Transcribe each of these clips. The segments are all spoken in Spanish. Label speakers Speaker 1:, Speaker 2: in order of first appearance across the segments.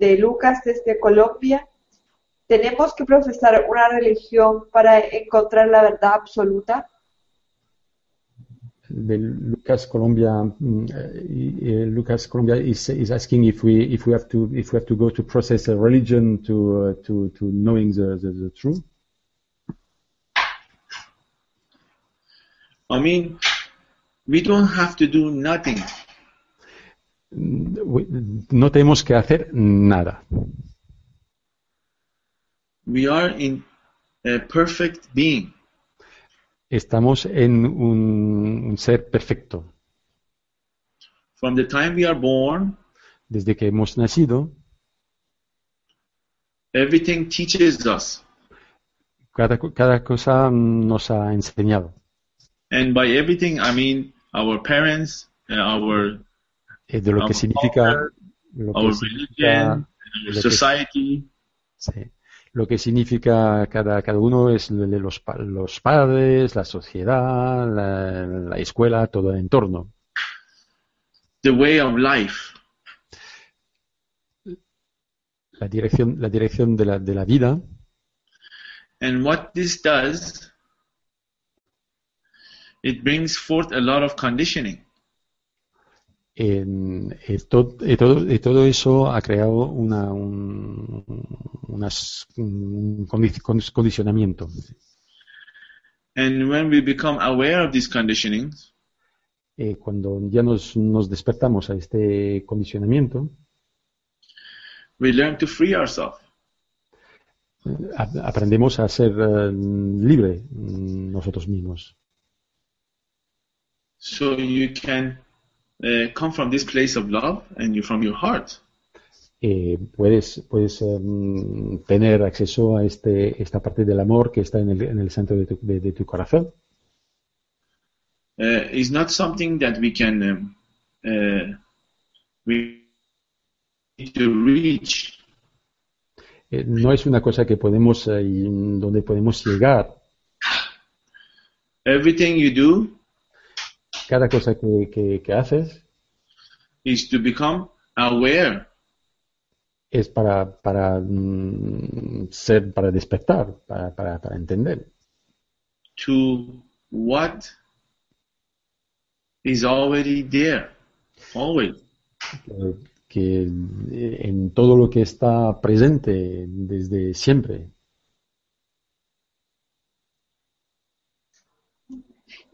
Speaker 1: de Lucas desde Colombia. ¿Tenemos que profesar una religión para encontrar la verdad absoluta?
Speaker 2: The Lucas Colombia, uh, Lucas Colombia is, is asking if we if we have to if we have to go to process a religion to uh, to to knowing the, the, the truth.
Speaker 3: I mean, we don't have to do nothing.
Speaker 2: No tenemos que hacer nada.
Speaker 3: We are in a perfect being.
Speaker 2: Estamos en un, un ser perfecto.
Speaker 3: From the time we are born,
Speaker 2: Desde que hemos nacido,
Speaker 3: everything teaches us.
Speaker 2: cada, cada cosa nos ha enseñado.
Speaker 3: And by everything, I mean our parents, uh, our,
Speaker 2: Eh, de lo que significa, lo que significa, lo que-
Speaker 3: society.
Speaker 2: sí, lo que significa cada, cada uno es los, los padres, la sociedad, la, la escuela, todo el entorno.
Speaker 3: the way of life.
Speaker 2: La dirección, la dirección de la, de la vida
Speaker 3: And what this does, it brings forth a lot of conditioning.
Speaker 2: En, eh, to- eh, todo, eh, todo eso ha creado una, un, unas- condicionamiento.
Speaker 3: And when we become aware of these conditionings,
Speaker 2: Eh, cuando ya nos, nos despertamos a este condicionamiento,
Speaker 3: we learn to free ourselves.
Speaker 2: aprendemos a ser libre mm, nosotros mismos.
Speaker 3: So you can uh, come from this place of love and you from your heart.
Speaker 2: Eh, puedes puedes em, tener acceso a este, esta parte del amor que está en el, en el centro de tu, de- de tu corazón.
Speaker 3: Uh, it's not something that we can um, uh, we need to reach.
Speaker 2: Eh, no es una cosa que podemos, eh, donde podemos llegar.
Speaker 3: Everything you do
Speaker 2: Cada cosa que, que- que haces
Speaker 3: is to become aware
Speaker 2: es para, para mm, ser, para despertar, para, para, para entender.
Speaker 3: to what is already there, always.
Speaker 2: Que eh, en todo lo que está presente desde siempre.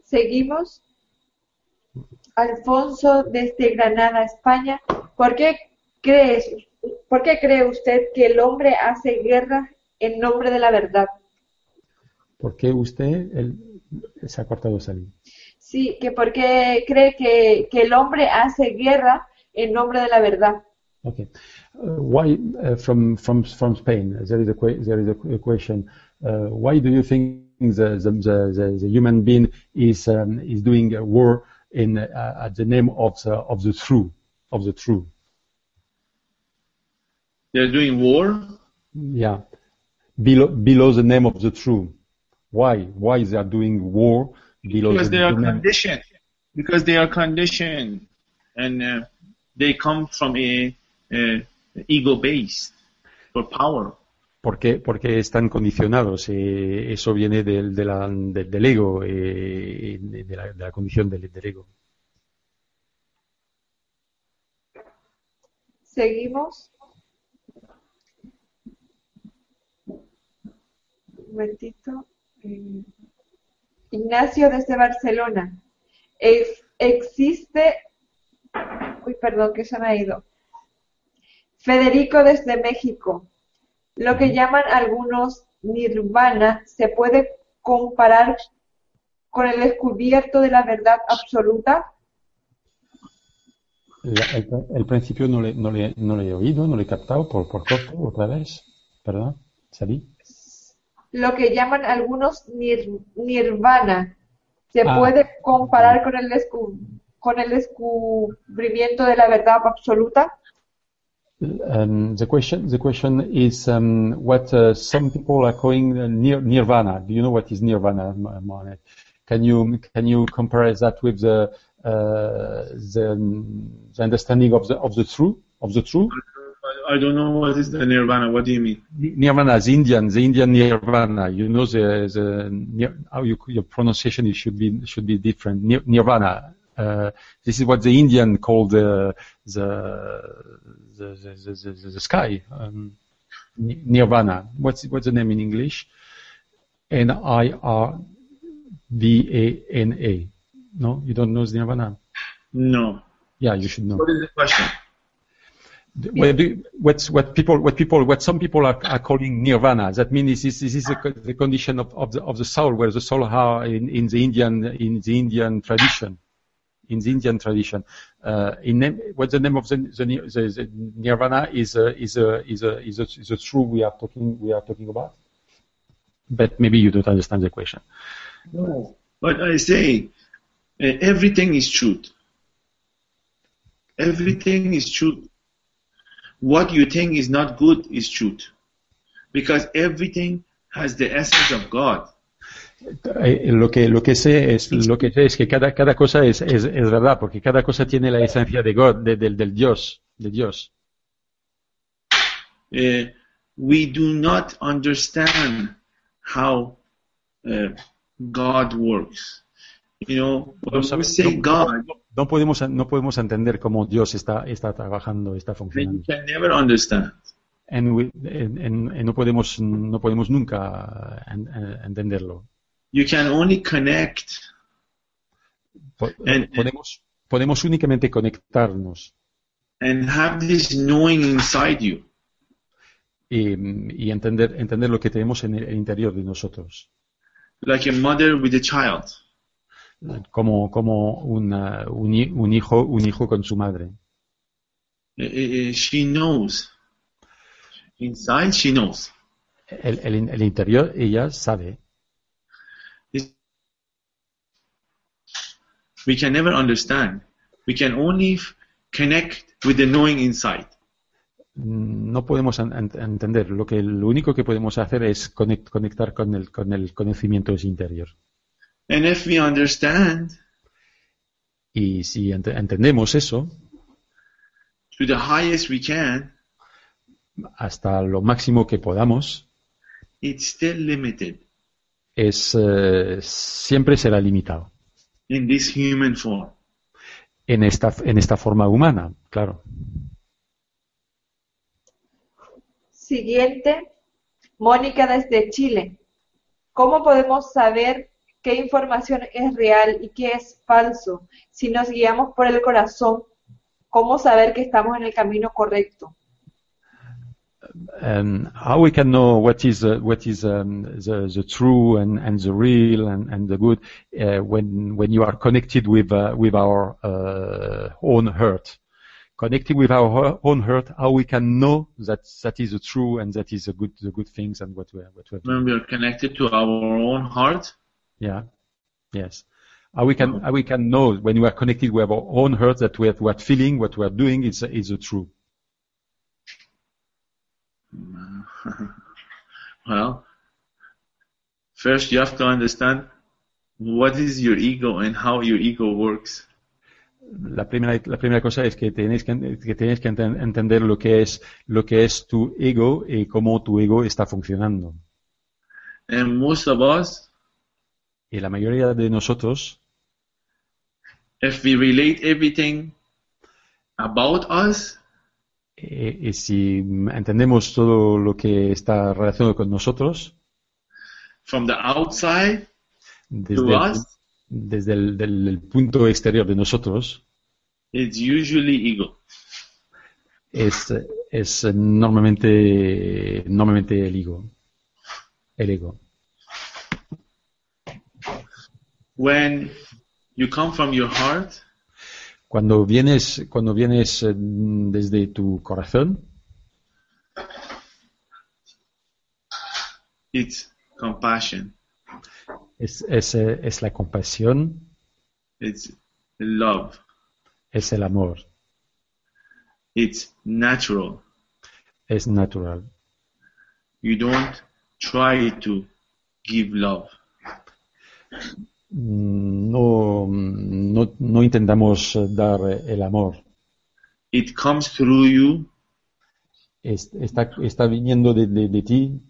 Speaker 1: Seguimos. Alfonso desde Granada, España. ¿Por qué crees, por qué cree usted que el hombre hace guerra en nombre de la verdad?
Speaker 2: ¿Por qué usted él, se ha cortado salir?
Speaker 1: Sí, que por qué cree que, que el hombre hace guerra en nombre de la verdad.
Speaker 2: Okay. Uh, why uh, from from from Spain? There is a there is a que- question. Uh, why do you think the the, the, the, the human being is um, is doing a war in uh, at the name of the of the true of the true?
Speaker 3: They're doing war
Speaker 2: Yeah, below below the name of the true. Why why they are doing war below
Speaker 3: because
Speaker 2: the,
Speaker 3: they are
Speaker 2: name?
Speaker 3: conditioned. Because they are conditioned, and uh, they come from a, a ego base for power.
Speaker 2: ¿Por qué? Porque están condicionados. eh, eso viene del, de la- de- del ego, eh, de, la, condición del, del ego.
Speaker 1: Seguimos. Un momentito. Eh, Ignacio desde Barcelona. Ex- existe. Uy, perdón, que se me ha ido. Federico desde México. Lo que llaman algunos nirvana se puede comparar con el descubierto de la verdad absoluta.
Speaker 2: La- el, el principio no le, no, le, no le he oído, no le he captado por, por corto otra vez. Perdón, salí.
Speaker 1: Lo que llaman algunos nir- nirvana. ¿Se
Speaker 2: Ah.
Speaker 1: puede comparar con el, descu- con el descubrimiento de la verdad absoluta?
Speaker 2: Um, the question the question is um, what uh, some people are calling nir- nirvana. Do you know what is nirvana, Mohamed? Can you can you compare that with the uh, the, um, the understanding of the of the true of the true?
Speaker 3: I, don't know what is the nirvana. What do you mean?
Speaker 2: Nirvana, the Indian, the Indian Nirvana. You know the the how you, your pronunciation it should be should be different. Nir- Nirvana. Uh, this is what the Indian called the the the the, the, the, sky. Um, Nirvana. What's what's the name in English? N I R V A N A. No, you don't know the Nirvana.
Speaker 3: No.
Speaker 2: Yeah, you should know.
Speaker 3: What is the question?
Speaker 2: What, do, what's, what people, what people, what some people are, are calling nirvana. That means this, this is the, the condition of, of the of the soul, where the soul are in, in the Indian in the Indian tradition, in the Indian tradition. Uh, in name, what's the name of the the, the, the nirvana is a, is a, is a, is a, is a true we are talking we are talking about. But maybe you don't understand the question.
Speaker 3: No. But I say, uh, everything is truth. Everything is truth. What you think is not good is truth. Because everything has the essence of God.
Speaker 2: Eh, Lo que, lo que sé es, lo que sé es que cada, cada cosa es, es, es verdad, porque cada cosa tiene la esencia de God, de- del, del Dios, de Dios.
Speaker 3: Uh, we do not understand how uh, God works. You know, when
Speaker 2: No,
Speaker 3: we say
Speaker 2: no-
Speaker 3: God,
Speaker 2: no podemos, no podemos entender cómo Dios está, está trabajando, está funcionando.
Speaker 3: can never understand.
Speaker 2: And we- en- en no podemos, no podemos nunca en- en- entenderlo.
Speaker 3: You can only connect And-
Speaker 2: podemos, podemos únicamente conectarnos
Speaker 3: and have this knowing inside you.
Speaker 2: y, y entender, entender lo que tenemos en el interior de nosotros.
Speaker 3: like a mother with a child.
Speaker 2: Como, como una- un, un hijo, un hijo con su madre.
Speaker 3: Uh, uh, She knows. Inside, she knows.
Speaker 2: El, el- el interior, ella sabe.
Speaker 3: We can never understand. We can only connect with the knowing inside.
Speaker 2: No podemos en- en- entender. Lo que lo único que podemos hacer es conect- conectar con el, con el conocimiento interior.
Speaker 3: And if we understand
Speaker 2: Y si ent- entendemos eso,
Speaker 3: to the highest we can,
Speaker 2: hasta lo máximo que podamos,
Speaker 3: it's still limited
Speaker 2: es eh, siempre será limitado.
Speaker 3: In this human form.
Speaker 2: En esta, en esta forma humana, claro.
Speaker 1: Siguiente, Mónica desde Chile. ¿Cómo podemos saber qué información es real y qué es falso? Si nos guiamos por el corazón, ¿cómo saber que estamos en el camino correcto?
Speaker 2: Um, how we can know what is uh, what is um, the the true and, and the real and, and the good uh, when when you are connected with uh, with our uh, own heart connected with our own heart how we can know that that is the true and that is the good the good things and what we are what we.
Speaker 3: When we are connected to our own heart,
Speaker 2: yeah. Yes. How we can how we can know when we are connected with our own heart that we are, what feeling what we are doing is is the true Mm-hmm.
Speaker 3: well, first you have to understand what is your ego and how your ego works.
Speaker 2: la primera, la primera cosa es que tenéis que, que tenéis que enten- entender lo que es lo que es tu ego y cómo tu ego está funcionando.
Speaker 3: And most of us,
Speaker 2: Y la mayoría de nosotros,
Speaker 3: if we relate everything about us,
Speaker 2: eh, y si entendemos todo lo que está relacionado con nosotros,
Speaker 3: from the outside
Speaker 2: desde,
Speaker 3: to
Speaker 2: el,
Speaker 3: us,
Speaker 2: desde el del- el punto exterior de nosotros,
Speaker 3: it's usually ego.
Speaker 2: es, es normalmente, normalmente el ego. El ego.
Speaker 3: When you come from your heart,
Speaker 2: Cuando vienes, cuando vienes eh, desde tu corazón,
Speaker 3: It's compassion.
Speaker 2: Es, es, eh, es la compasión,
Speaker 3: It's love.
Speaker 2: es el amor,
Speaker 3: It's natural.
Speaker 2: es natural.
Speaker 3: You don't try to give love.
Speaker 2: Mm, No, no, no intentamos dar el amor.
Speaker 3: It comes through you
Speaker 2: Es- está, está viniendo de, de- de ti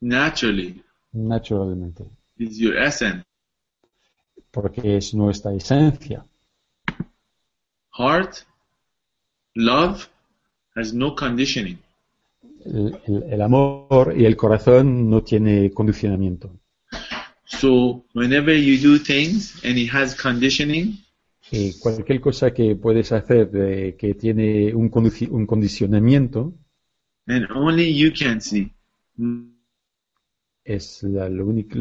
Speaker 3: naturally.
Speaker 2: naturalmente,
Speaker 3: It's your essence.
Speaker 2: porque es nuestra esencia.
Speaker 3: Heart, love has no conditioning.
Speaker 2: El, el- el amor y el corazón no tiene condicionamiento.
Speaker 3: So whenever you do things and it has conditioning,
Speaker 2: Y cualquier cosa que puedes hacer eh, que tiene un, un condicionamiento
Speaker 3: and only you can see.
Speaker 2: es la- lo único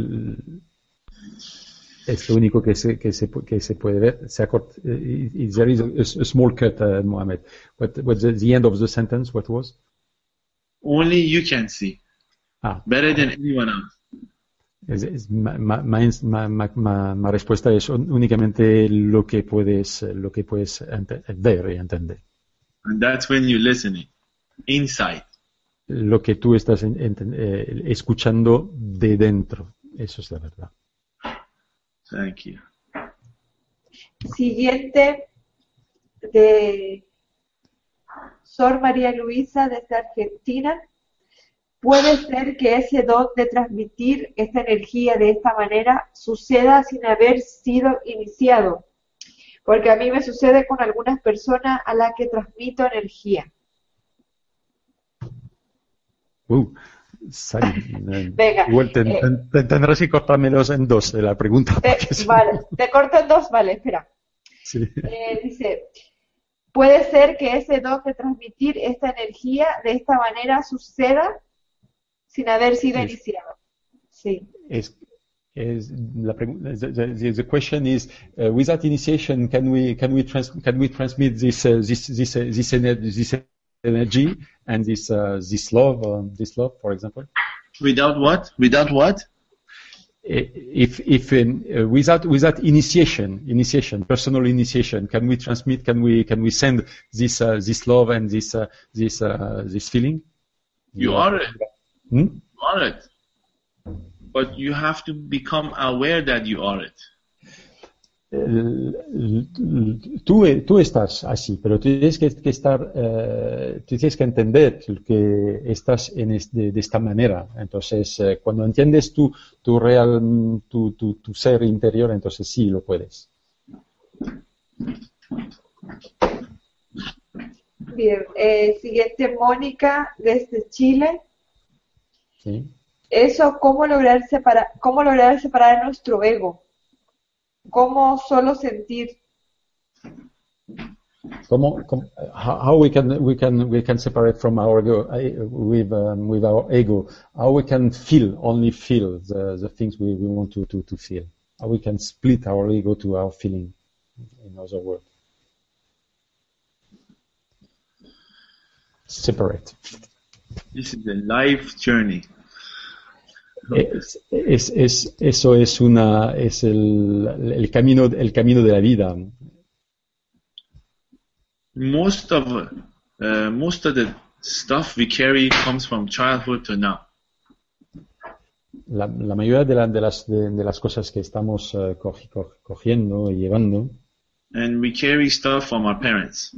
Speaker 2: es lo único que se, que se, que se puede ver. Se acort- eh, y- y there is a, a small cut, uh, Mohammed. What, what's the, the end of the sentence? What was?
Speaker 3: Only you can see.
Speaker 2: Ah,
Speaker 3: Better than anyone else.
Speaker 2: Es- es- ma, ma- ma- ma- respuesta es únicamente lo que puedes, lo que puedes ver y entender.
Speaker 3: And that's when you're listening. Inside.
Speaker 2: Lo que tú estás en- enten- eh, escuchando de dentro. Eso es la verdad.
Speaker 3: Thank you.
Speaker 1: Siguiente de Sor María Luisa desde Argentina. Puede ser que ese don de transmitir esta energía de esta manera suceda sin haber sido iniciado. Porque a mí me sucede con algunas personas a las que transmito energía.
Speaker 2: Uh,
Speaker 1: Venga,
Speaker 2: igual te-
Speaker 1: eh,
Speaker 2: te- te- tendrás que cortármelos en dos la pregunta.
Speaker 1: Te- vale, te corto en dos, vale, espera.
Speaker 2: sí.
Speaker 1: Eh, dice, puede ser que ese don de transmitir esta energía de esta manera suceda sin haber sido
Speaker 2: Sí.
Speaker 1: iniciado. Sí.
Speaker 2: Es, es la. The, the, the question is, uh, without initiation, can we can we trans, can we transmit this uh, this this uh, this, ener- this energy and this uh, this love um, this love, for example?
Speaker 3: Without what? Without what?
Speaker 2: If if in, uh, without without initiation initiation personal initiation, can we transmit? Can we can we send this uh, this love and this uh, this uh, this feeling?
Speaker 3: You are it.
Speaker 2: Hmm?
Speaker 3: Are it. But you have to become aware that you are it.
Speaker 2: tú, tú estás así, pero tú tienes que, que estar, eh, tienes que entender que estás en es- de, de esta manera. Entonces, eh, cuando entiendes tu, tu real, tu, tu, tu ser interior, entonces sí lo puedes.
Speaker 1: Bien. Eh, siguiente, Mónica, desde Chile.
Speaker 2: ¿Sí?
Speaker 1: Eso, ¿cómo lograr separar, cómo lograr separar nuestro ego? ¿Cómo solo sentir?
Speaker 2: ¿Cómo, cómo- how, how we can we can we can separate from our ego eh, with um, with our ego? How we can feel only feel the, the things we, we want to, to, to feel? How we can split our ego to our feeling? In other words, separate.
Speaker 3: This is a life journey.
Speaker 2: Es, es, es- eso es una es el, el camino el camino de la vida.
Speaker 3: Most of uh, most of the stuff we carry comes from childhood to now.
Speaker 2: La, la mayoría de, la- de las de, de las cosas que estamos eh, co- cogiendo y llevando
Speaker 3: And we carry stuff from our parents.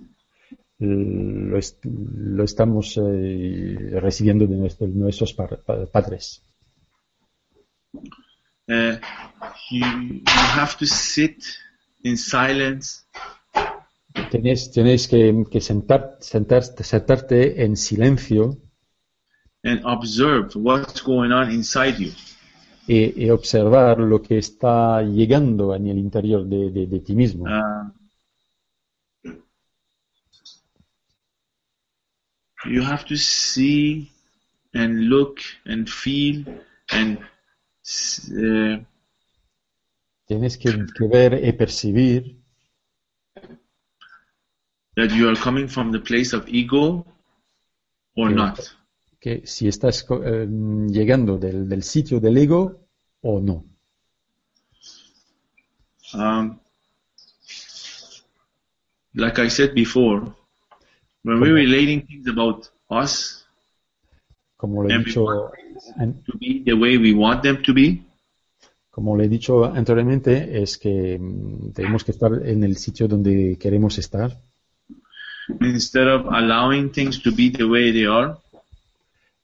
Speaker 2: Lo, est- lo estamos eh, recibiendo de nuestro- nuestros par- pa- padres.
Speaker 3: Uh, you, you have to sit in silence
Speaker 2: Tienes, tienes que, que sentar, sentarte, sentarte en silencio
Speaker 3: and observe what's going on inside you.
Speaker 2: y, y observar lo que está llegando en el interior de, de- de ti mismo.
Speaker 3: Uh, you have to see and look and feel and uh,
Speaker 2: Tienes que, que ver y percibir
Speaker 3: that you are coming from the place of ego or
Speaker 2: Yeah.
Speaker 3: not.
Speaker 2: que si estás eh, llegando del, del sitio del ego o no.
Speaker 3: Um, like I said before, when we're relating things about us
Speaker 2: Como lo he dicho,
Speaker 3: to be the way we want them to be,
Speaker 2: como le he dicho anteriormente, es que mm, tenemos que estar en el sitio donde queremos estar
Speaker 3: instead of allowing things to be the way they are,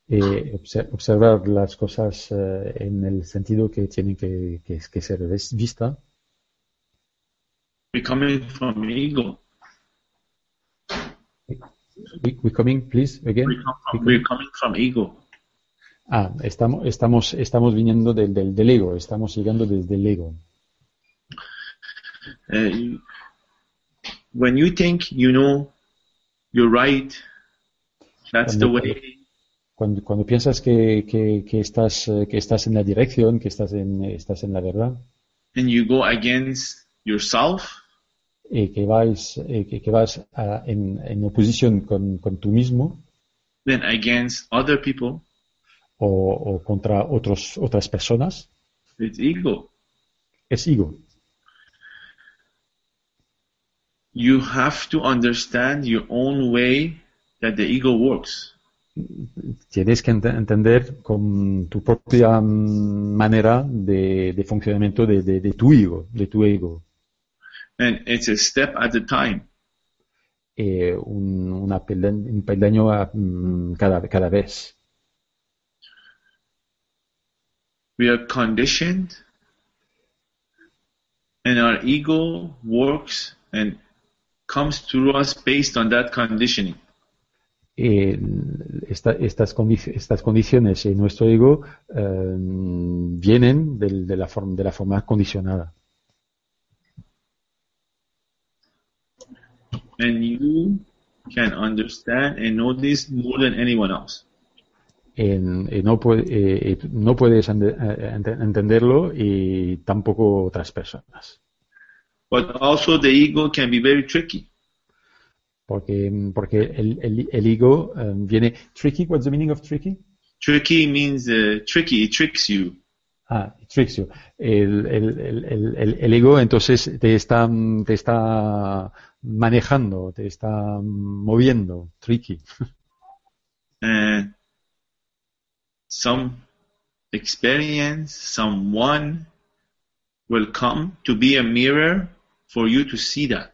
Speaker 2: eh, obse- observar las cosas eh, en el sentido que tienen que, que, que ser vista.
Speaker 3: we're coming from ego.
Speaker 2: We, we coming, please, again.
Speaker 3: We come from, we're coming from ego.
Speaker 2: Ah, estamos, estamos, estamos viniendo del, del, del ego, estamos llegando desde el ego.
Speaker 3: Uh, when you think you know you're right, that's the
Speaker 2: Cuando-
Speaker 3: way
Speaker 2: Cuando, cuando piensas que, que, que estás, que estás en la dirección, que estás en, estás en la verdad,
Speaker 3: and you go against yourself,
Speaker 2: eh, que vas, eh, que, que vas a- en, en oposición con, con tú mismo
Speaker 3: then against other people,
Speaker 2: o, o contra otros, otras personas,
Speaker 3: it's ego.
Speaker 2: es ego.
Speaker 3: You have to understand your own way that the ego works.
Speaker 2: Tienes que ent- entender con tu propia mm, manera de, de funcionamiento de, de, de tu ego, de tu ego.
Speaker 3: And it's a step at a time.
Speaker 2: Eh, un, una peldaño, un peldaño a, mm, cada, cada vez.
Speaker 3: We are conditioned, and our ego works and comes through us based on that conditioning.
Speaker 2: Eh, esta- estas, condi- estas condiciones en nuestro ego eh, vienen del- de, la de la forma condicionada.
Speaker 3: And you can understand and know this more than anyone else.
Speaker 2: En- eh, no, puede- eh, eh, no puedes ende- eh, ente- entenderlo y tampoco otras personas.
Speaker 3: But also the ego can be very tricky.
Speaker 2: Porque, porque el, el, el ego eh, viene tricky. What's the meaning of tricky?
Speaker 3: Tricky means uh, tricky, it tricks you.
Speaker 2: Ah, it tricks you. El, el, el, el- el- el ego entonces te está, te está manejando, te está moviendo. Tricky.
Speaker 3: And some experience, someone will come to be a mirror for you to see that.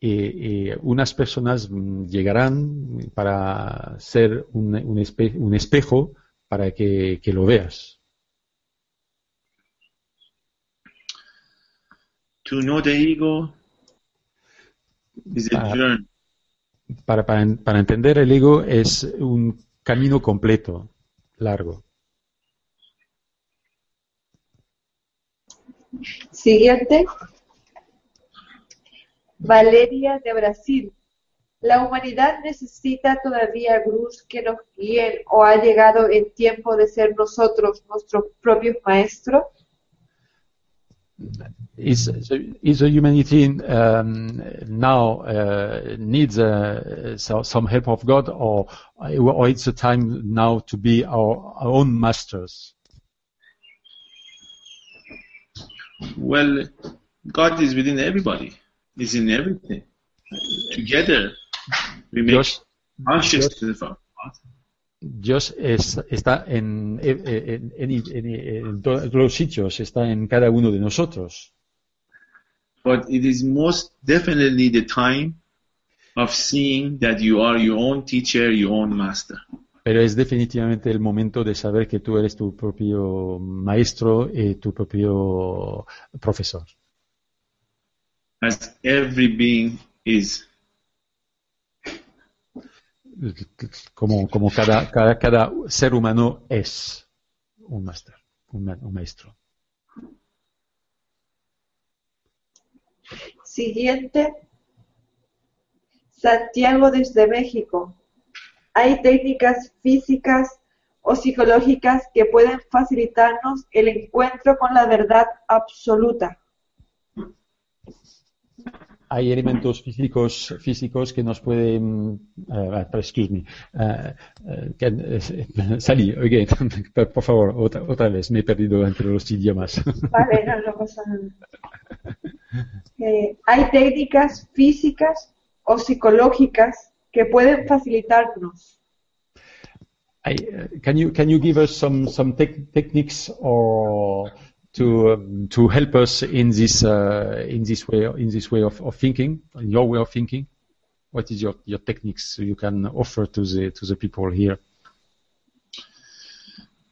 Speaker 2: Y, y unas personas llegarán para ser un, un, espe- un espejo para que, que lo veas.
Speaker 3: To know the ego is a
Speaker 2: Ah.
Speaker 3: journey.
Speaker 2: Para, para, para entender el ego es un camino completo, largo.
Speaker 1: Siguiente. Valeria de Brasil. La humanidad necesita todavía gurús que nos guíen o ha llegado el tiempo de ser nosotros nuestros propios maestros.
Speaker 2: Is, is the humanity um, now uh, needs uh, so, some help of God, or, or it's a time now to be our, our own masters?
Speaker 3: Well, God is within everybody. He's in everything. Together, we make
Speaker 2: Dios,
Speaker 3: consciousness of God.
Speaker 2: Dios es, está en, en, en- en- en todos los sitios, está en cada uno de nosotros.
Speaker 3: But it is most definitely the time of seeing that you are your own teacher, your own master.
Speaker 2: Pero es definitivamente el momento de saber que tú eres tu propio maestro y tu propio profesor.
Speaker 3: As every being is.
Speaker 2: Como, cada, cada, cada ser humano es un máster, un, un maestro.
Speaker 1: Siguiente. Santiago desde México. Hay técnicas físicas o psicológicas que pueden facilitarnos el encuentro con la verdad absoluta.
Speaker 2: Hay elementos físicos físicos que nos pueden uh, excuse me uh, can, Sally again por favor otra, otra vez me he perdido entre los idiomas
Speaker 1: Vale, no, no pasa nada. Eh, hay técnicas físicas o psicológicas que pueden facilitarnos.
Speaker 2: I, uh, can you can you give us some some tec- techniques or to um, to help us in this uh, in this way in this way of, of thinking in your way of thinking what is your, your techniques you can offer to the to the people here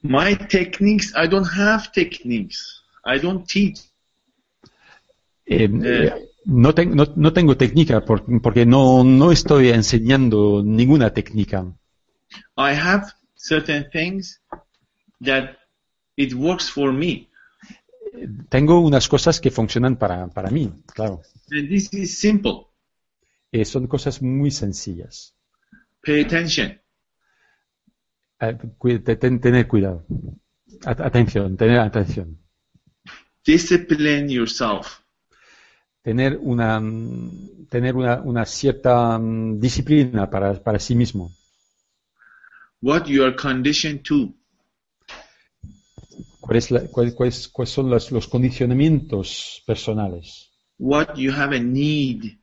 Speaker 3: My techniques, I don't have techniques. I don't teach.
Speaker 2: Eh.
Speaker 3: eh,
Speaker 2: no, no, no tengo técnica porque no, no estoy enseñando ninguna técnica
Speaker 3: I have certain things that it works for me.
Speaker 2: Tengo unas cosas que funcionan para, para mí claro
Speaker 3: And this is simple.
Speaker 2: Eh, son cosas muy sencillas
Speaker 3: Pay attention.
Speaker 2: Eh, cu- ten- tener cuidado At- atención tener atención
Speaker 3: Discipline yourself.
Speaker 2: tener una tener una, una cierta mm, disciplina para, para sí mismo
Speaker 3: What you are conditioned to.
Speaker 2: ¿Cuál es la- cuál- cuál cuáles son los, los condicionamientos personales
Speaker 3: What you have a need.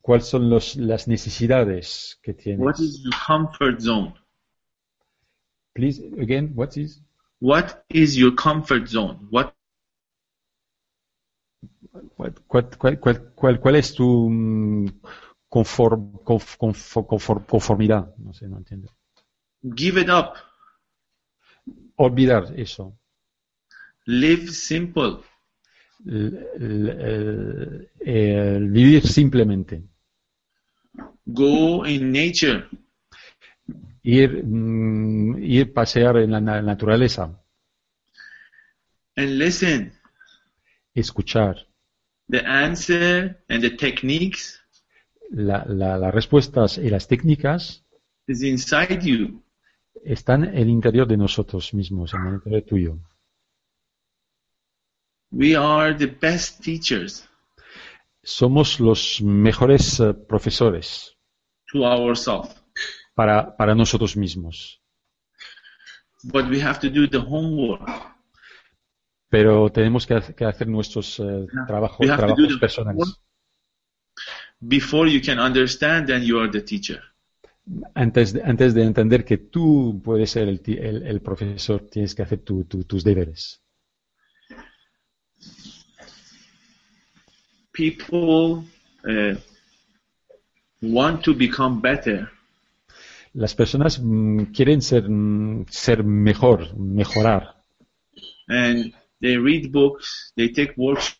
Speaker 2: cuáles son los, las necesidades que tienes
Speaker 3: What is your comfort zone?
Speaker 2: please again what is
Speaker 3: What is your comfort zone? What
Speaker 2: cuál, cuál- cuál- cuál- cuál- cuál es tu mm, conform- conf- conf- conform- conformidad no sé no entiendo
Speaker 3: give it up.
Speaker 2: Olvidar eso
Speaker 3: Live simple.
Speaker 2: El- el vivir simplemente
Speaker 3: Go in nature.
Speaker 2: ir mm, ir pasear en la na- naturaleza
Speaker 3: and listen.
Speaker 2: escuchar
Speaker 3: The answer and the techniques
Speaker 2: la- la- las respuestas y las técnicas
Speaker 3: is inside you.
Speaker 2: Están en el interior de nosotros mismos en el interior tuyo
Speaker 3: We are the best teachers
Speaker 2: somos los mejores eh, profesores
Speaker 3: to ourselves.
Speaker 2: para, para nosotros mismos
Speaker 3: But we have to do the homework.
Speaker 2: pero tenemos que, que hacer nuestros eh, trabajos, trabajos personales
Speaker 3: before you can understand and you are the teacher.
Speaker 2: Antes de, antes de entender que tú puedes ser el, el- el profesor tienes que hacer tu- tu- tus deberes.
Speaker 3: People uh, want to become better,
Speaker 2: las personas mm, quieren ser mm, ser mejor mejorar.
Speaker 3: And they read books, they take workshops,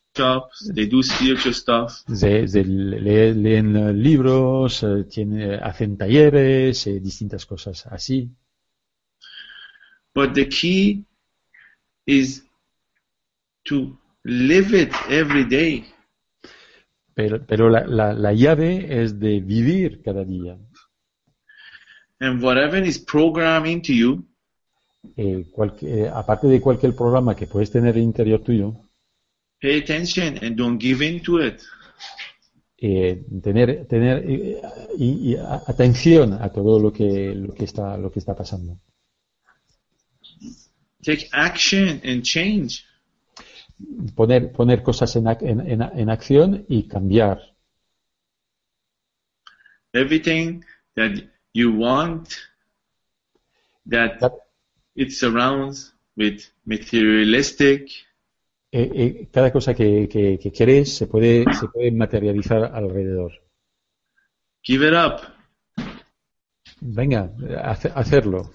Speaker 3: they do spiritual stuff,
Speaker 2: Se- se le- leen eh, libros eh, tiene- hacen talleres eh, distintas cosas así
Speaker 3: but the key is to live it every day.
Speaker 2: Pero, pero la, la- la llave es de vivir cada día.
Speaker 3: And whatever is programmed into you,
Speaker 2: Eh, cualque- eh, aparte de cualquier programa que puedes tener interior tuyo,
Speaker 3: pay attention and don't give in to it.
Speaker 2: eh, tener, tener eh, y- y atención a todo lo que, lo que está, lo que está pasando.
Speaker 3: Take action and change.
Speaker 2: Poner, poner cosas en, en, en- en acción y cambiar.
Speaker 3: Everything that you want, That- it surrounds with materialistic,
Speaker 2: Eh, eh, cada cosa que, que, que quieres se puede, se puede materializar alrededor.
Speaker 3: give it up.
Speaker 2: Venga, hace- hacerlo.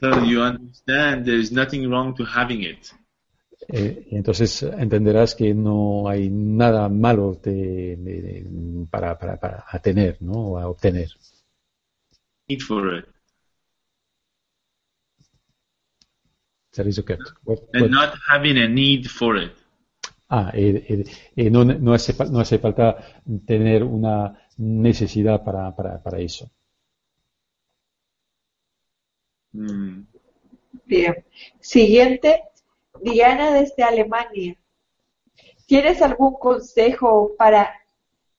Speaker 3: So you understand there is nothing wrong to having it.
Speaker 2: Eh, entonces entenderás que no hay nada malo de- de- de- para, para, para tener, ¿no? O a obtener.
Speaker 3: Need for it.
Speaker 2: That is okay. What-
Speaker 3: And
Speaker 2: what-
Speaker 3: not having a need for it.
Speaker 2: ah, eh, eh, eh, no, no, hace, fa- no hace falta tener una necesidad para, para, para eso.
Speaker 3: Hmm.
Speaker 1: Bien. Siguiente, Diana desde Alemania. ¿Tienes algún consejo para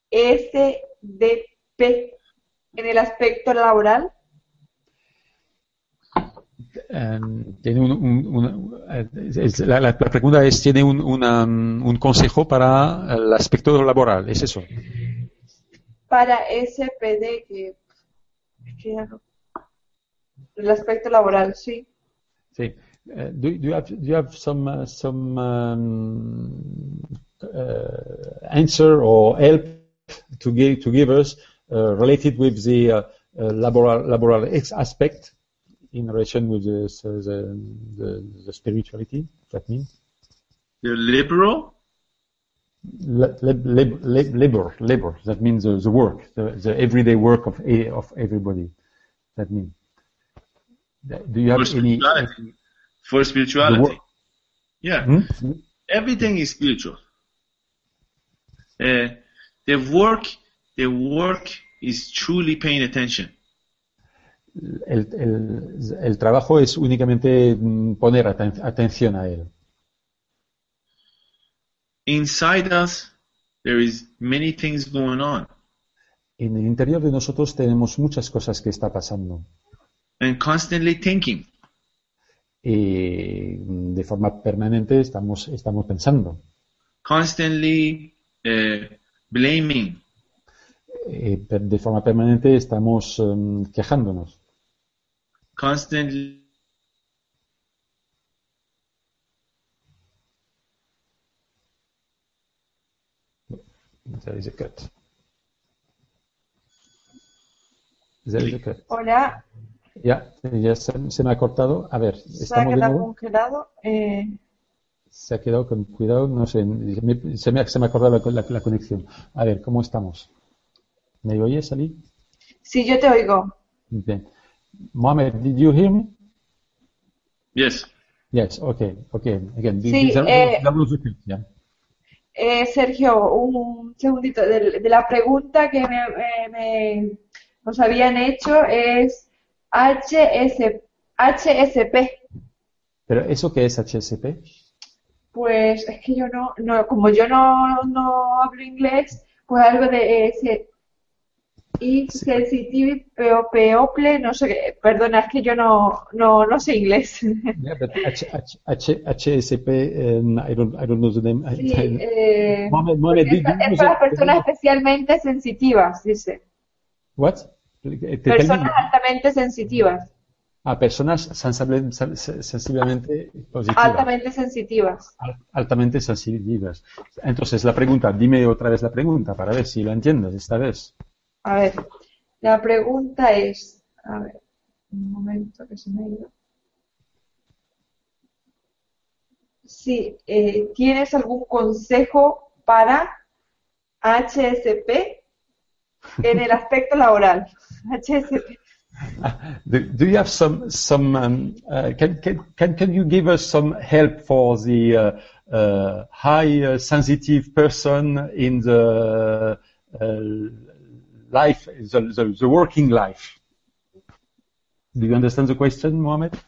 Speaker 1: SDP en el aspecto laboral?
Speaker 2: Um, tiene un, un- una- la, la- pregunta es, ¿tiene un, una, un consejo para el aspecto laboral? ¿Es eso?
Speaker 1: Para SPD, que, el aspecto laboral, sí.
Speaker 2: Sí. Uh, do, do you have, do you have some, uh, some um, uh, answer or help to give, to give us uh, related with the uh, uh, laboral, laboral aspect in relation with the, the, the, the spirituality? That means?
Speaker 3: The liberal?
Speaker 2: La- lab- lab- lab- labor, labor. That means the, the work, the, the everyday work of a, of everybody. That means. Do you have
Speaker 3: For
Speaker 2: any?
Speaker 3: spirituality. For spirituality. Yeah.
Speaker 2: Hmm?
Speaker 3: Everything is spiritual. Uh, the work, the work is truly paying attention.
Speaker 2: El, el, el trabajo es únicamente mm, poner aten- atención a él.
Speaker 3: Inside us, there is many things going on,
Speaker 2: En el interior de nosotros tenemos muchas cosas que está pasando.
Speaker 3: and constantly thinking.
Speaker 2: Y mm, de forma permanente estamos, estamos pensando.
Speaker 3: constantly uh, blaming,
Speaker 2: Eh, de forma permanente estamos em, quejándonos.
Speaker 3: Constantly
Speaker 2: There is a cut. There is a cut.
Speaker 1: Hola,
Speaker 2: Ya, ya se, se me ha cortado. A ver,
Speaker 1: se ha quedado
Speaker 2: nuevo.
Speaker 1: congelado. Eh,
Speaker 2: Se ha quedado con cuidado, no sé, me- se, me, ha- se me ha cortado la, la- la conexión. A ver, ¿cómo estamos? ¿Me oyes, Ali?
Speaker 1: sí, yo te oigo.
Speaker 2: Bien. Mohamed, did you hear me?
Speaker 3: yes.
Speaker 2: Yes, okay, okay. Again,
Speaker 1: Sí, eh,
Speaker 2: yeah.
Speaker 1: Eh, Sergio, un segundito. De, de la pregunta que me, me- me- nos habían hecho es HS, HSP.
Speaker 2: Pero ¿eso qué es HSP?
Speaker 1: Pues es que yo no, no como yo no, no hablo inglés, pues algo de ese y sensitive peo- people, no sé perdona, es que yo no, no, no sé inglés.
Speaker 2: Yeah, but H, H, H, HSP, um, I don't, I don't know the name.
Speaker 1: Sí,
Speaker 2: I-
Speaker 1: eh,
Speaker 2: Mohamed, Mohamed,
Speaker 1: es, para
Speaker 2: it?
Speaker 1: personas especialmente sensitivas, dice.
Speaker 2: What?
Speaker 1: Personas altamente sensitivas,
Speaker 2: Ah, personas sensible- sen- sensiblemente positivas.
Speaker 1: altamente sensitivas.
Speaker 2: Al- altamente sensitivas. Entonces, la pregunta, dime otra vez la pregunta para ver si la entiendes esta vez.
Speaker 1: A ver, la pregunta es, a ver, un momento que se me ha ido. Sí, eh, ¿tienes algún consejo para HSP en el aspecto laboral? HSP.
Speaker 2: Do, do you have some some um, uh, can, can can can you give us some help for the uh, uh, high uh, sensitive person in the uh, life the, the, the working life? Do you understand the question, Mohammed?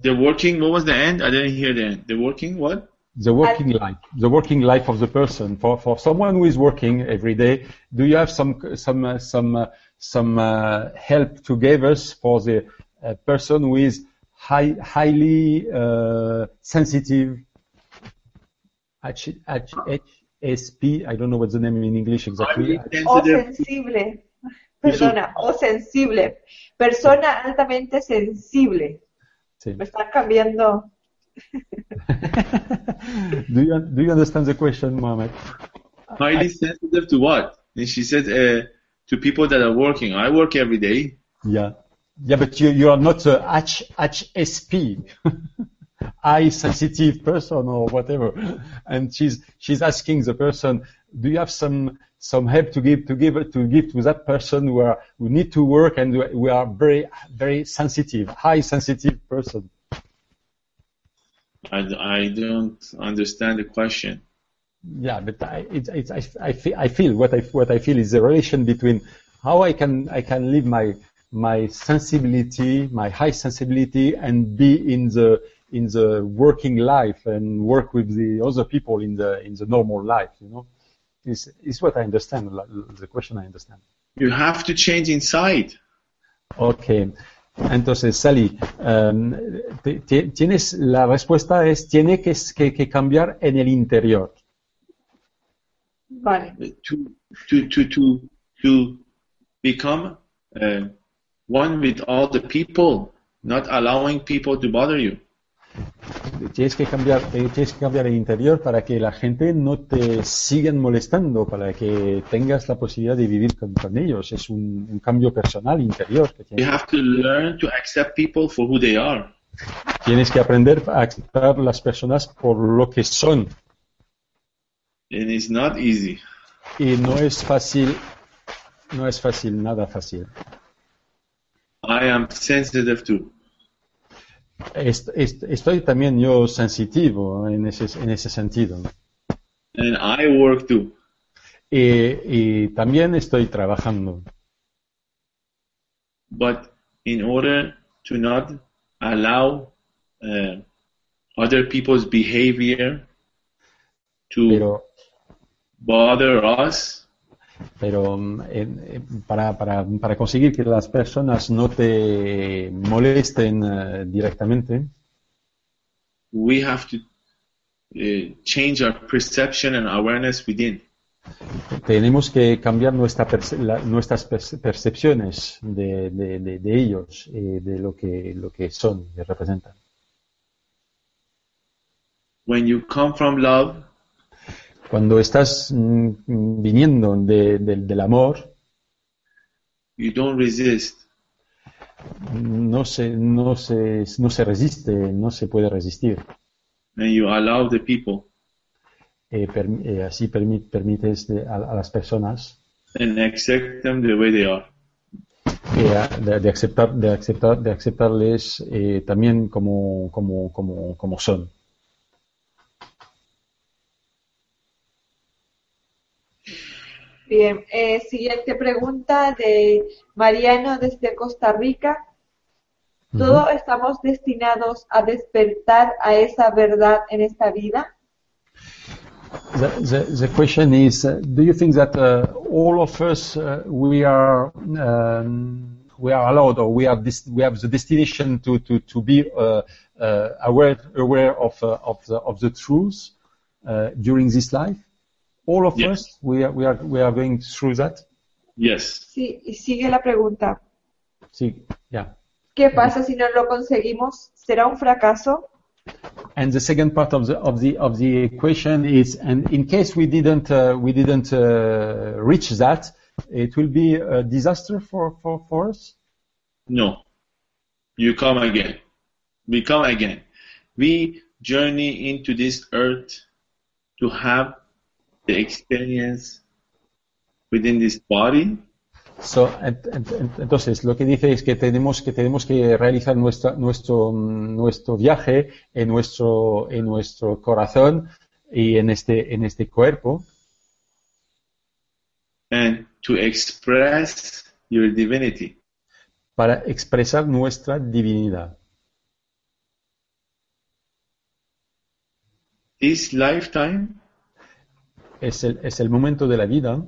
Speaker 3: The working, what was the end? I didn't hear the end. The working, what?
Speaker 2: The working life, the working life of the person. For for someone who is working every day, do you have some some uh, some uh, some uh, help to give us for the uh, person who is high, highly uh, sensitive? H, H, HSP, I don't know what's the name in English exactly.
Speaker 1: O
Speaker 3: sensitive.
Speaker 1: sensible, perdona, o sensible. Persona altamente sensible.
Speaker 2: Sí.
Speaker 1: Me están cambiando.
Speaker 2: do you do you understand the question, Mohammed?
Speaker 3: Highly sensitive to what? And she said, uh, to people that are working. I work every day.
Speaker 2: Yeah. Yeah, but you, you are not a H, HSP, high sensitive person or whatever. And she's, she's asking the person, do you have some, some help to give, to give, to give to that person who are, who need to work and we are very, very sensitive, high sensitive person?
Speaker 3: I, I don't understand the question.
Speaker 2: Yeah, but I, it, it, I, I, feel, I feel what I what I feel is the relation between how I can I can live my my sensibility, my high sensibility, and be in the in the working life and work with the other people in the in the normal life. You know, is is what I understand. The question I understand.
Speaker 3: You have to change inside.
Speaker 2: Okay. Entonces, Sally, um, te- te- tienes la respuesta es tiene que, que, que cambiar en el interior.
Speaker 1: Vale.
Speaker 3: to to to to to become uh, one with all the people, not allowing people to bother you.
Speaker 2: Tienes que cambiar, eh, tienes que cambiar el interior para que la gente no te sigan molestando, para que tengas la posibilidad de vivir con, con ellos. Es un, un cambio personal interior que
Speaker 3: You
Speaker 2: tienes.
Speaker 3: have to learn to accept people for who they are.
Speaker 2: Tienes que aprender a aceptar las personas por lo que son.
Speaker 3: And it's not easy.
Speaker 2: Y no es fácil, no es fácil, nada fácil.
Speaker 3: I am sensitive too.
Speaker 2: Est- est- estoy también yo sensitivo en ese, en ese sentido.
Speaker 3: And I work too.
Speaker 2: Y, y también estoy trabajando.
Speaker 3: But in order to not allow uh, other people's behavior to
Speaker 2: Pero,
Speaker 3: bother us,
Speaker 2: pero mm, en- en- para, para, para conseguir que las personas no te molesten eh, directamente,
Speaker 3: we have to uh, change our perception and awareness within.
Speaker 2: tenemos que cambiar nuestra perce- la- nuestras perce- percepciones de, de- de- de ellos, eh, de lo que, lo que son, que representan.
Speaker 3: When you come from love,
Speaker 2: Cuando estás mm, viniendo de- de- del amor,
Speaker 3: you don't resist.
Speaker 2: no se, no, se, no se resiste, no se puede resistir.
Speaker 3: and you allow the people
Speaker 2: Eh, permi- eh, así permi- permites de- a, a las personas
Speaker 3: and accept them the way they are.
Speaker 2: eh, de, de aceptar, de, aceptar, de aceptarles eh, también como, como, como, como son.
Speaker 1: Bien, eh, siguiente pregunta de Mariano desde Costa Rica. ¿Todos estamos destinados a despertar a esa verdad en esta vida?
Speaker 2: The, the, the question is, uh, do you think that uh, all of us uh, we are um, we are allowed or we have this we have the destination to to to be uh, uh, aware aware of uh, of the of the truth uh, during this life? All of
Speaker 3: Yes.
Speaker 2: us we are we are we are going through that.
Speaker 3: Yes.
Speaker 1: Sí, y sigue la pregunta.
Speaker 2: Sí, yeah.
Speaker 1: ¿Qué pasa si no lo conseguimos? ¿Será un fracaso?
Speaker 2: And the second part of the of the of the equation is, and in case we didn't uh, we didn't uh, reach that, it will be a disaster for for, for us.
Speaker 3: No. You come again. We come again. We journey into this earth to have the experience within this body
Speaker 2: So, ent- ent- ent- entonces, lo que dice es que tenemos que tenemos que realizar nuestra, nuestro nuestro viaje en nuestro en nuestro corazón y en este en este cuerpo
Speaker 3: and to express your divinity.
Speaker 2: para expresar nuestra divinidad.
Speaker 3: This lifetime
Speaker 2: Es el es el momento de la vida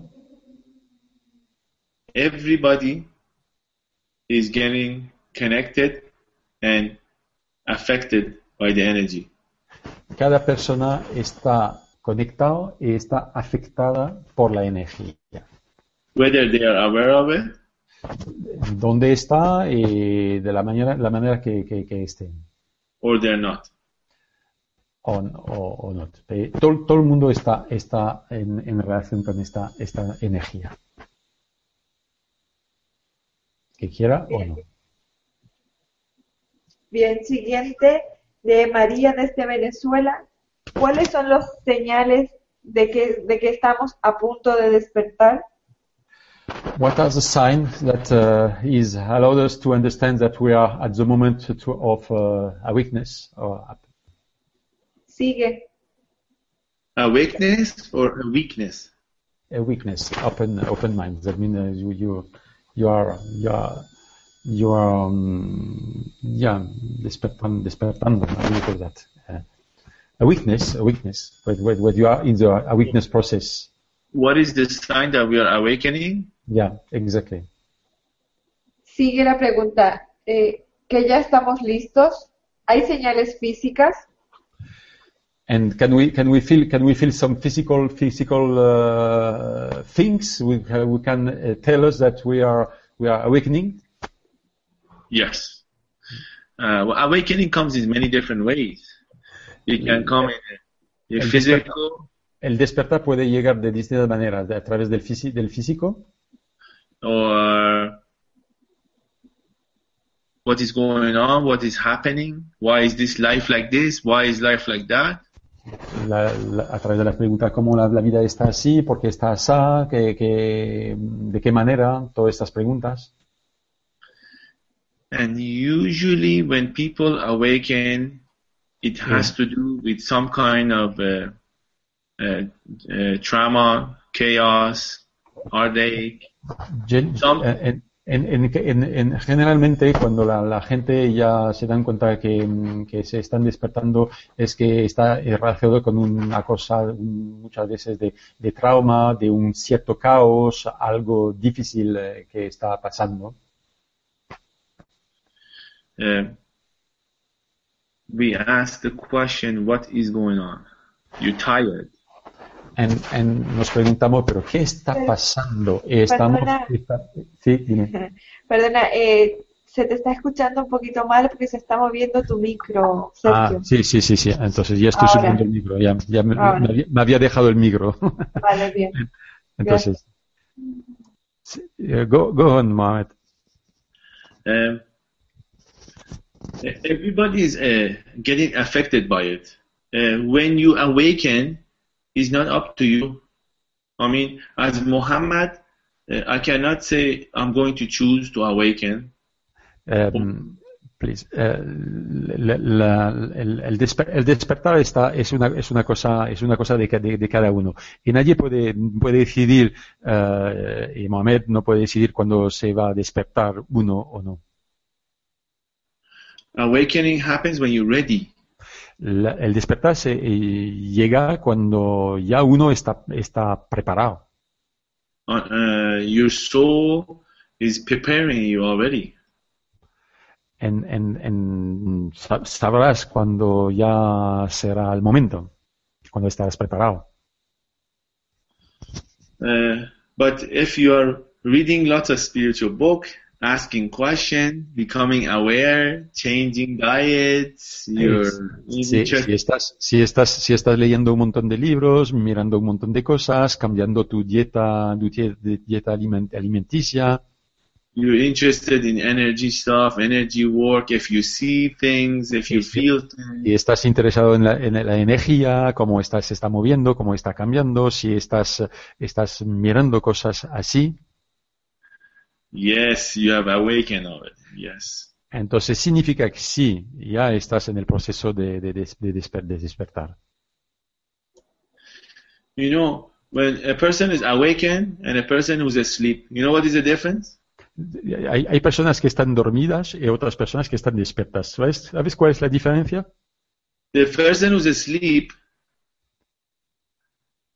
Speaker 3: everybody is getting connected and affected by the energy.
Speaker 2: Cada persona está conectada y está afectada por la energía.
Speaker 3: Whether they are aware of it
Speaker 2: Dónde está y de la manera, la manera que, que, que estén.
Speaker 3: or they're not.
Speaker 2: O, o, o no. Eh, Todo, todo el mundo está, está en, en relación con esta, esta energía. Que quiera o no.
Speaker 1: Bien, siguiente de María desde Venezuela. ¿Cuáles son los señales de que, de que estamos a punto de despertar?
Speaker 2: What are the signs that uh, is allowed us to understand that we are at the moment to, of uh, awakeness or
Speaker 1: Sigue.
Speaker 3: A weakness or a weakness?
Speaker 2: a weakness, open open mind. That means uh, you you you are you are you are, um, yeah, despertan, despertando. How do you call that? Uh, a weakness, a weakness. When, when you are in the a weakness process.
Speaker 3: What is the sign that we are awakening?
Speaker 2: Yeah, exactly.
Speaker 1: Sigue la pregunta, eh, ¿que ya estamos listos? ¿Hay señales físicas?
Speaker 2: And can we can we feel can we feel some physical physical uh, things? We can, we can uh, tell us that we are we are awakening.
Speaker 3: Yes. Uh, well, awakening comes in many different ways. It can come in a physical
Speaker 2: El despertar puede llegar de distintas maneras, a través del, fisi- del físico,
Speaker 3: or what is going on, what is happening, why is this life like this, why is life like that.
Speaker 2: La- la- a través de las preguntas cómo la, la vida está así, por qué está así, qué- qué- de qué manera, todas estas preguntas.
Speaker 3: And usually when people awaken, it has to do with some kind of uh, uh, uh, trauma, chaos, heartache.
Speaker 2: Gen-
Speaker 3: Some-
Speaker 2: en- en- en- en- en- generalmente cuando la, la gente ya se dan cuenta que, que se están despertando es que está relacionado con una cosa muchas veces de, de trauma, de un cierto caos, algo difícil eh, que está pasando.
Speaker 3: Uh, we ask the question, what is going on? You're tired.
Speaker 2: En, en- nos preguntamos, pero ¿qué está pasando? Estamos,
Speaker 1: Perdona.
Speaker 2: está- sí, dime.
Speaker 1: Perdona, eh, se te está escuchando un poquito mal porque se está moviendo tu micro,
Speaker 2: Ah,
Speaker 1: Sergio.
Speaker 2: sí, sí, sí, sí. Entonces ya estoy
Speaker 1: Ahora.
Speaker 2: subiendo el micro. Ya, ya me, me había, me había dejado el micro.
Speaker 1: Vale, bien.
Speaker 2: Entonces, eh, go, go on, Mohamed.
Speaker 3: Um, everybody is uh, getting affected by it. Uh, when you awaken, it's not up to you. I mean, as Muhammad, uh, I cannot say I'm going to choose to awaken.
Speaker 2: Um, please. Eh, la- la- el, el desper- el despertar está, es, una, es, una cosa, es una cosa de, de- de cada uno. Y nadie puede, puede decidir, eh, y Mohamed no puede decidir cuándo se va a despertar uno o no.
Speaker 3: Awakening happens when you're ready.
Speaker 2: La- el despertar se, eh, llega cuando ya uno está, está preparado.
Speaker 3: Uh, uh, your soul is preparing you already.
Speaker 2: En, en, en- sa- sabrás cuando ya será el momento, cuando estarás preparado.
Speaker 3: Uh, but if you are reading lots of spiritual book, asking question, becoming aware, changing diets, you're
Speaker 2: Si, estás, si, estás, si estás leyendo un montón de libros, mirando un montón de cosas, cambiando tu dieta, tu dieta aliment- alimenticia,
Speaker 3: you're interested in energy stuff, energy work, if you see things, if you
Speaker 2: Sí, sí.
Speaker 3: feel things,
Speaker 2: si estás interesado en la, en la energía, cómo está, se está moviendo, cómo está cambiando, si estás, estás mirando cosas así,
Speaker 3: yes, you have awakened already. Yes.
Speaker 2: entonces significa que sí, ya estás en el proceso de, de, de desper- de despertar.
Speaker 3: You know, when a person is awakened and a person who's asleep, you know what is the difference?
Speaker 2: Hay, hay personas que están dormidas y otras personas que están despiertas. ¿Sabes, ¿Sabes cuál es la diferencia?
Speaker 3: The person who's asleep,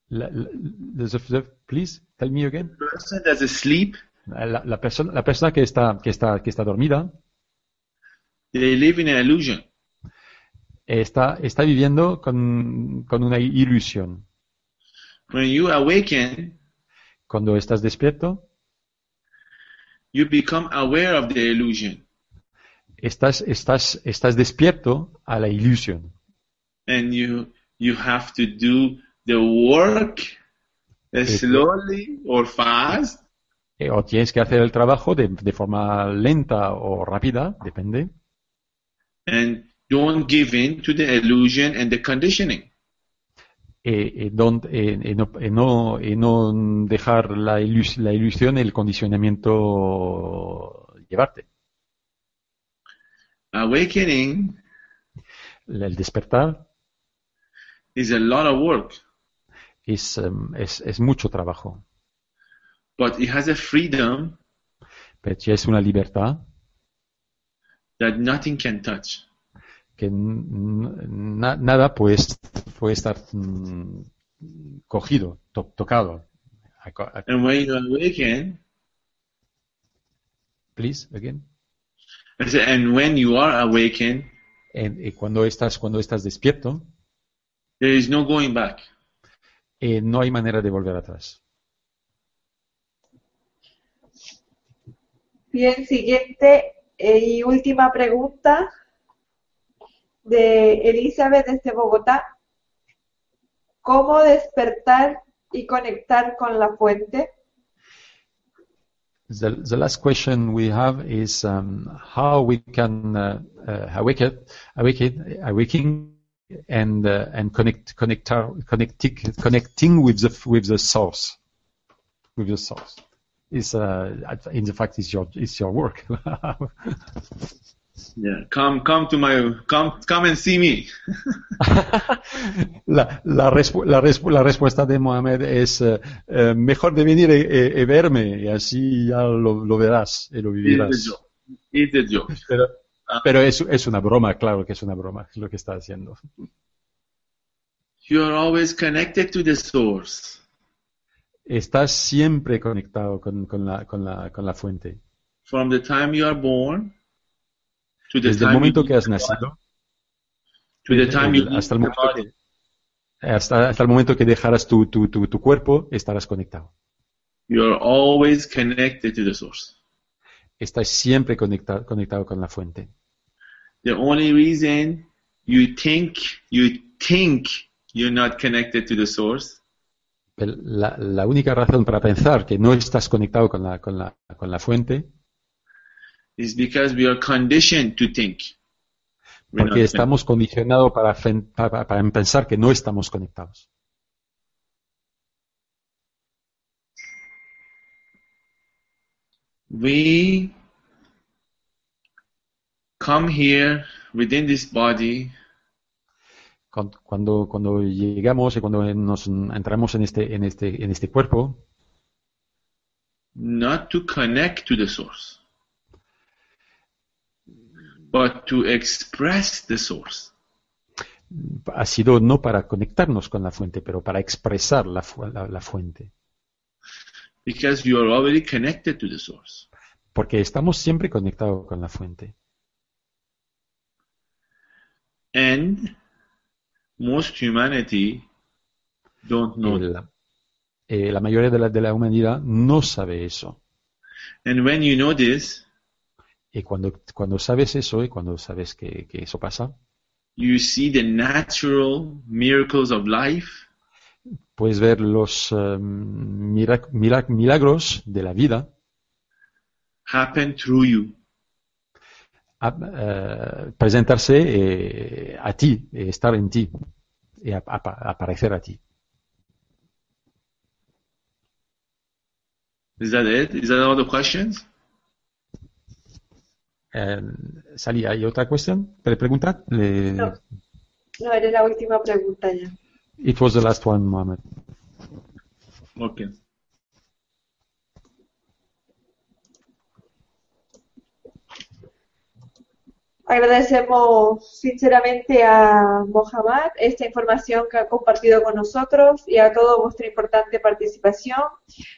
Speaker 2: La- la- the- the- please, tell me again.
Speaker 3: the person that's asleep,
Speaker 2: La, la persona, la persona que está, que está, que está dormida
Speaker 3: they live in an illusion.
Speaker 2: está, está viviendo con, con una ilusión.
Speaker 3: When you awaken,
Speaker 2: Cuando estás despierto,
Speaker 3: you become aware of the illusion.
Speaker 2: estás, estás, estás despierto a la ilusión.
Speaker 3: and you you have to do the work uh, slowly or fast
Speaker 2: Eh, O tienes que hacer el trabajo de, de forma lenta o rápida, depende,
Speaker 3: and don't give in to the illusion and the conditioning.
Speaker 2: eh, eh, eh, eh, no, no, no dejar la, ilus- la ilusión, el condicionamiento llevarte.
Speaker 3: Awakening
Speaker 2: El despertar
Speaker 3: is a lot of work,
Speaker 2: es, em, es, es mucho trabajo,
Speaker 3: but it has a freedom
Speaker 2: es una libertad
Speaker 3: that nothing can touch.
Speaker 2: que na- nada puede, puede estar mm, cogido, to- tocado.
Speaker 3: And when you awaken,
Speaker 2: Please, again.
Speaker 3: And when you are awakened,
Speaker 2: En- cuando estás, cuando estás despierto,
Speaker 3: there is no going back.
Speaker 2: eh, no hay manera de volver atrás.
Speaker 1: Bien, siguiente eh, y última pregunta de Elizabeth desde Bogotá. ¿Cómo despertar y conectar con la fuente?
Speaker 2: The, the last question we have is um, how we can uh, uh, awaken, awaken, awaking, and uh, and connect, connect, connecting, connecting with the with the source, with the source. Is uh, in fact is your is your work.
Speaker 3: Yeah, come, come to my, come, come and see me.
Speaker 2: la, la, respu- la, respu- la respuesta de Mohamed es eh, eh, mejor de venir y, y- y verme y así ya lo, lo verás y lo
Speaker 3: It's a
Speaker 2: vivirás.
Speaker 3: joke. It's a joke.
Speaker 2: Pero, pero es, es una broma, claro que es una broma lo que está haciendo.
Speaker 3: You are always connected to the source.
Speaker 2: Estás siempre conectado con, con, la, con, la, con la fuente.
Speaker 3: From the time you are born to the
Speaker 2: Desde el
Speaker 3: time
Speaker 2: momento
Speaker 3: you,
Speaker 2: que has nacido
Speaker 3: to the time you
Speaker 2: el-
Speaker 3: leave
Speaker 2: hasta el momento que, hasta, hasta el momento que dejarás tu, tu, tu, tu cuerpo, estarás conectado.
Speaker 3: You are always connected to the source.
Speaker 2: Estás siempre conectado, conectado con la fuente.
Speaker 3: The only reason you think you think you're not connected to the source
Speaker 2: La, la única razón para pensar que no estás conectado con la, con la, con la fuente
Speaker 3: is because we are conditioned to think. We're
Speaker 2: porque estamos condicionados para, para, para pensar que no estamos conectados.
Speaker 3: we come here within this body
Speaker 2: Cuando, cuando llegamos y cuando nos entramos en este, en este, en este cuerpo,
Speaker 3: not to connect to the source, but to express the source.
Speaker 2: ha sido no para conectarnos con la fuente, pero para expresar la, la fuente.
Speaker 3: Because you are already connected to the source.
Speaker 2: Porque estamos siempre conectados con la fuente.
Speaker 3: And most humanity don't know.
Speaker 2: Eh, la mayoría de la, de la humanidad no sabe eso.
Speaker 3: And when you know this,
Speaker 2: Y cuando, cuando sabes eso y cuando sabes que, que eso pasa,
Speaker 3: you see the natural miracles of life
Speaker 2: puedes ver los eh, mira- mira- milagros de la vida
Speaker 3: happen through you.
Speaker 2: a- eh, presentarse eh, a ti, estar en ti, y ap- apa- aparecer a ti.
Speaker 3: Is that it? Is that all the questions?
Speaker 2: Eh, Sally, ¿hay otra cuestión? ¿Pre- ¿Pregunta? Le-
Speaker 1: No. No, era la última pregunta ya.
Speaker 2: It was the last one, Mohammed.
Speaker 3: Okay.
Speaker 1: Agradecemos sinceramente a Mohamed esta información que ha compartido con nosotros y a toda vuestra importante participación.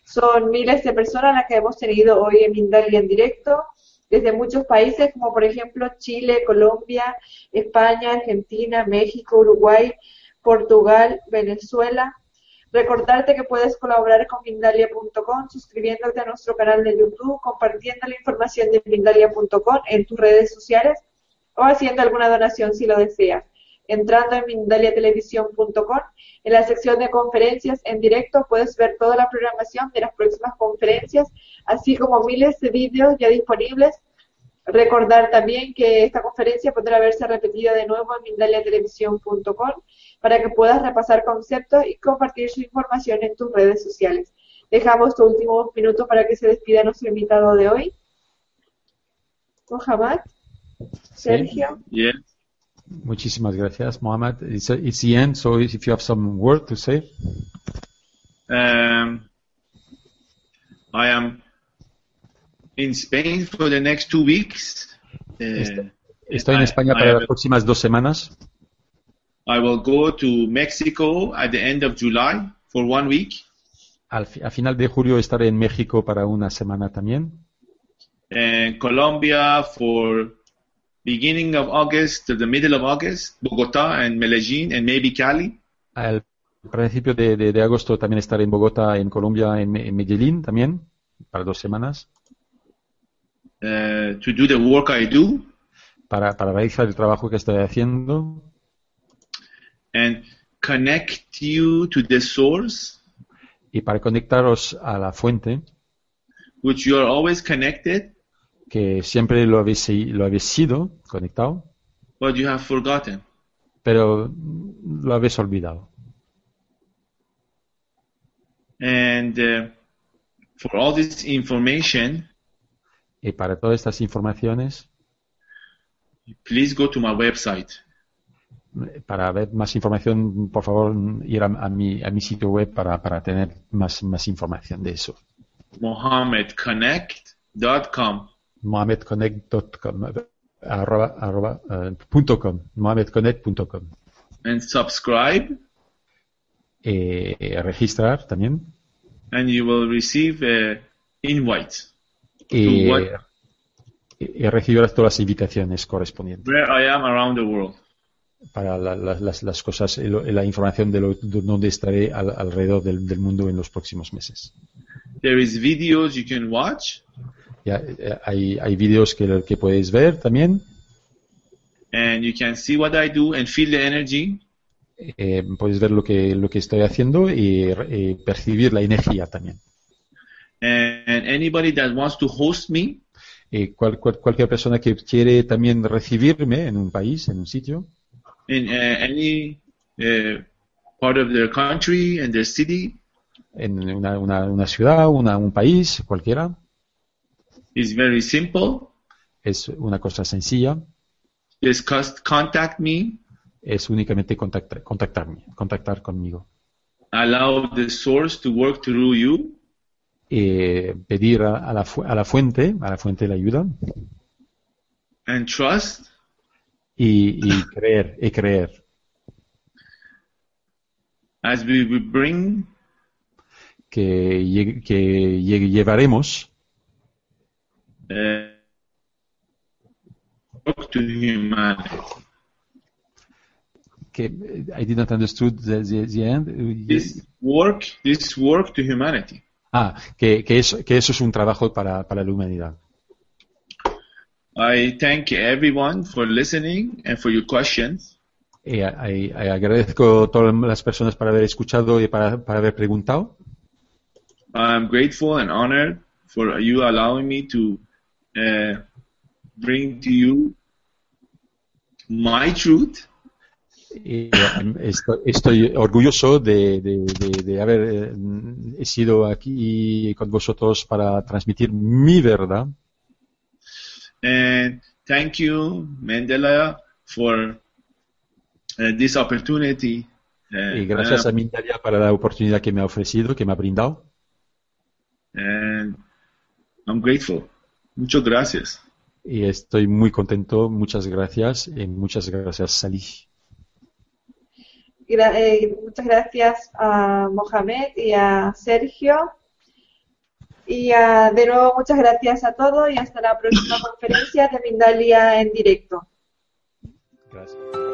Speaker 1: Son miles de personas las que hemos tenido hoy en Mindalia en directo, desde muchos países como por ejemplo Chile, Colombia, España, Argentina, México, Uruguay, Portugal, Venezuela. Recordarte que puedes colaborar con Mindalia.com suscribiéndote a nuestro canal de YouTube, compartiendo la información de Mindalia.com en tus redes sociales o haciendo alguna donación si lo deseas. Entrando en mindaliatelevisión.com, en la sección de conferencias en directo puedes ver toda la programación de las próximas conferencias, así como miles de vídeos ya disponibles. Recordar también que esta conferencia podrá verse repetida de nuevo en mindaliatelevisión.com para que puedas repasar conceptos y compartir su información en tus redes sociales. Dejamos estos últimos minutos para que se despida nuestro invitado de hoy. Mohamed, Sergio.
Speaker 3: Yeah.
Speaker 2: Muchísimas gracias, Mohammed. It's, it's the end, so if you have some word to say.
Speaker 3: Um, I am in Spain for the next two weeks. Uh,
Speaker 2: Estoy en
Speaker 3: I-
Speaker 2: España
Speaker 3: I
Speaker 2: para
Speaker 3: have-
Speaker 2: las próximas dos semanas.
Speaker 3: I will go to Mexico at the end of July for one week,
Speaker 2: Al fi- a final de julio estaré en México para una semana también.
Speaker 3: and Colombia for beginning of August to the middle of August, Bogota and Medellin and maybe Cali.
Speaker 2: Al principio de, de- de agosto también estaré en Bogotá, en Colombia, en, en Medellín también, para dos semanas,
Speaker 3: uh, to do the work I do.
Speaker 2: Para, para realizar el trabajo que estoy haciendo.
Speaker 3: And connect you to the source,
Speaker 2: y para conectaros a la fuente,
Speaker 3: which you are always connected,
Speaker 2: que siempre lo habéis, lo habéis sido conectado,
Speaker 3: but you have forgotten.
Speaker 2: pero lo habéis olvidado.
Speaker 3: And uh, for all this information,
Speaker 2: Y para todas estas informaciones,
Speaker 3: please go to my website.
Speaker 2: para ver más información, por favor, ir a, a mi, a mi sitio web para, para tener más, más información de eso.
Speaker 3: mohammedconnect.com.
Speaker 2: mohamedconnect.com arroba, arroba, eh, punto com, mohamedconnect.com.
Speaker 3: and subscribe,
Speaker 2: Eh, eh, registrar también
Speaker 3: and you will receive uh, invites
Speaker 2: y,
Speaker 3: what?
Speaker 2: y recibirás todas las invitaciones correspondientes
Speaker 3: where I am around the world.
Speaker 2: para la- la- las, las cosas, y la información de, lo, de donde estaré al- alrededor del, del mundo en los próximos meses.
Speaker 3: There is videos you can watch,
Speaker 2: Eh, hay, hay vídeos que, que podéis ver también.
Speaker 3: and you can see what I do and feel the energy.
Speaker 2: Eh, podéis ver lo que, lo que estoy haciendo y, eh, percibir la energía también.
Speaker 3: And, and anybody that wants to host me,
Speaker 2: Eh, cual- cual- cualquier persona que quiere también recibirme en un país, en un sitio,
Speaker 3: in uh, any uh, part of their country and their city,
Speaker 2: en una, una, una ciudad, una, un país, cualquiera,
Speaker 3: is very simple.
Speaker 2: es una cosa sencilla,
Speaker 3: Just contact me,
Speaker 2: es únicamente contactar, contactarme, contactar conmigo.
Speaker 3: allow the source to work through you,
Speaker 2: Eh, pedir a, a la, a la fuente, a la fuente de la ayuda,
Speaker 3: and trust
Speaker 2: y, y creer, y creer.
Speaker 3: as we, we bring
Speaker 2: que, que lle- llevaremos
Speaker 3: uh, work to humanity.
Speaker 2: que I did not understood the, the, the end.
Speaker 3: This work, this work to humanity.
Speaker 2: Ah, que, que, eso, que eso es un trabajo para, para la humanidad.
Speaker 3: I thank everyone for listening and for your questions.
Speaker 2: Eh, I- I agradezco a todas las personas para haber escuchado y para, para haber preguntado.
Speaker 3: I'm grateful and honored for you allowing me to uh, bring to you my truth
Speaker 2: Eh, estoy, estoy orgulloso de, de- de- de haber eh, sido aquí con vosotros para transmitir mi verdad.
Speaker 3: and thank you Mandela for uh, this opportunity. Uh,
Speaker 2: Y gracias a Mindalia para la oportunidad que me ha ofrecido, que me ha brindado.
Speaker 3: and I'm grateful. Muchas gracias.
Speaker 2: Y estoy muy contento. Muchas gracias. Y muchas gracias, Salih.
Speaker 1: Gra- eh, muchas gracias a Mohamed y a Sergio. Y ah, de nuevo, muchas gracias a todos y hasta la próxima conferencia de Mindalia en directo.
Speaker 2: Gracias.